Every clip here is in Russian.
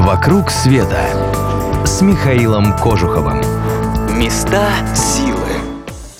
«Вокруг света» с Михаилом Кожуховым. Места силы.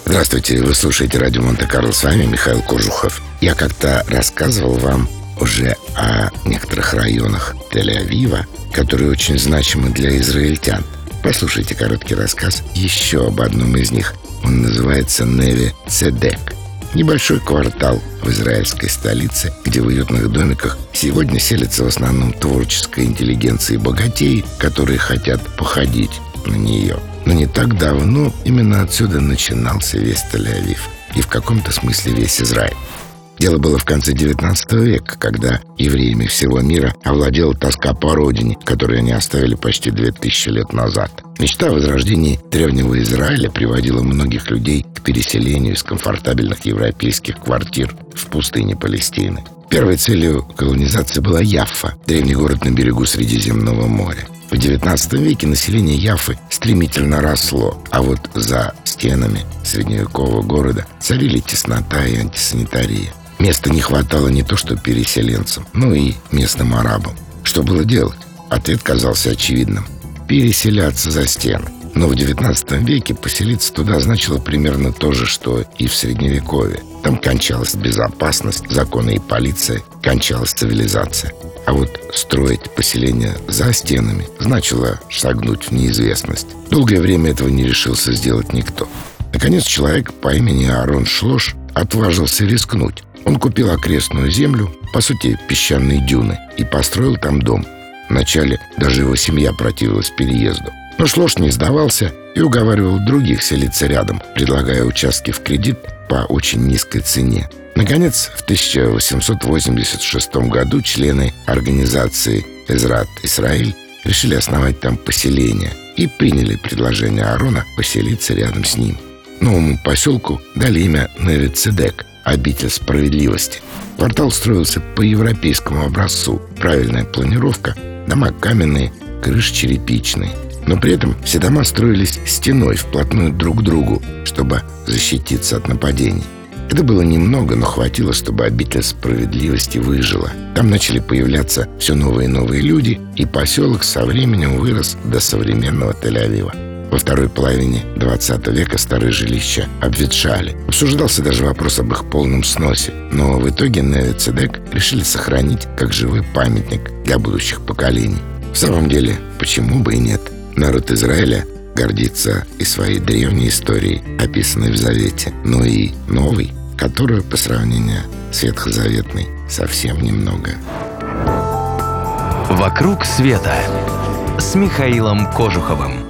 Здравствуйте, вы слушаете радио Монте-Карло, с вами Михаил Кожухов. Я как-то рассказывал вам уже о некоторых районах Тель-Авива, которые очень значимы для израильтян. Послушайте короткий рассказ еще об одном из них. Он называется Неви Цедек. Небольшой квартал в израильской столице, где в уютных домиках сегодня селятся в основном творческая интеллигенция и богатеи, которые хотят походить на нее. Но не так давно именно отсюда начинался весь Тель-Авив и в каком-то смысле весь Израиль. Дело было в конце XIX века, когда евреями всего мира овладела тоска по родине, которую они оставили почти две тысячи лет назад. Мечта о возрождении древнего Израиля приводила многих людей к переселению из комфортабельных европейских квартир в пустыне Палестины. Первой целью колонизации была Яффа, древний город на берегу Средиземного моря. В XIX веке население Яфы стремительно росло, а вот за стенами средневекового города царили теснота и антисанитария. Места не хватало не то что переселенцам, но и местным арабам. Что было делать? Ответ казался очевидным. Переселяться за стены. Но в XIX веке поселиться туда значило примерно то же, что и в Средневековье. Там кончалась безопасность, законы и полиция, кончалась цивилизация. А вот строить поселение за стенами значило шагнуть в неизвестность. Долгое время этого не решился сделать никто. Наконец человек по имени Арон Шлош отважился рискнуть. Он купил окрестную землю, по сути, песчаные дюны, и построил там дом. Вначале даже его семья противилась переезду. Но Шлош не сдавался и уговаривал других селиться рядом, предлагая участки в кредит по очень низкой цене. Наконец, в 1886 году члены организации «Эзрат Исраиль» решили основать там поселение и приняли предложение Аарона поселиться рядом с ним. Новому поселку дали имя Невицедек, обитель справедливости. Квартал строился по европейскому образцу. Правильная планировка, дома каменные, крыши черепичные. Но при этом все дома строились стеной вплотную друг к другу, чтобы защититься от нападений. Это было немного, но хватило, чтобы обитель справедливости выжила. Там начали появляться все новые и новые люди, и поселок со временем вырос до современного Тель-Авива. Во второй половине 20 века старые жилища обветшали. Обсуждался даже вопрос об их полном сносе. Но в итоге Неви Цедек решили сохранить как живой памятник для будущих поколений. В самом деле, почему бы и нет? Народ Израиля гордится и своей древней историей, описанной в Завете, но и новой, которую по сравнению с ветхозаветной совсем немного. «Вокруг света» с Михаилом Кожуховым.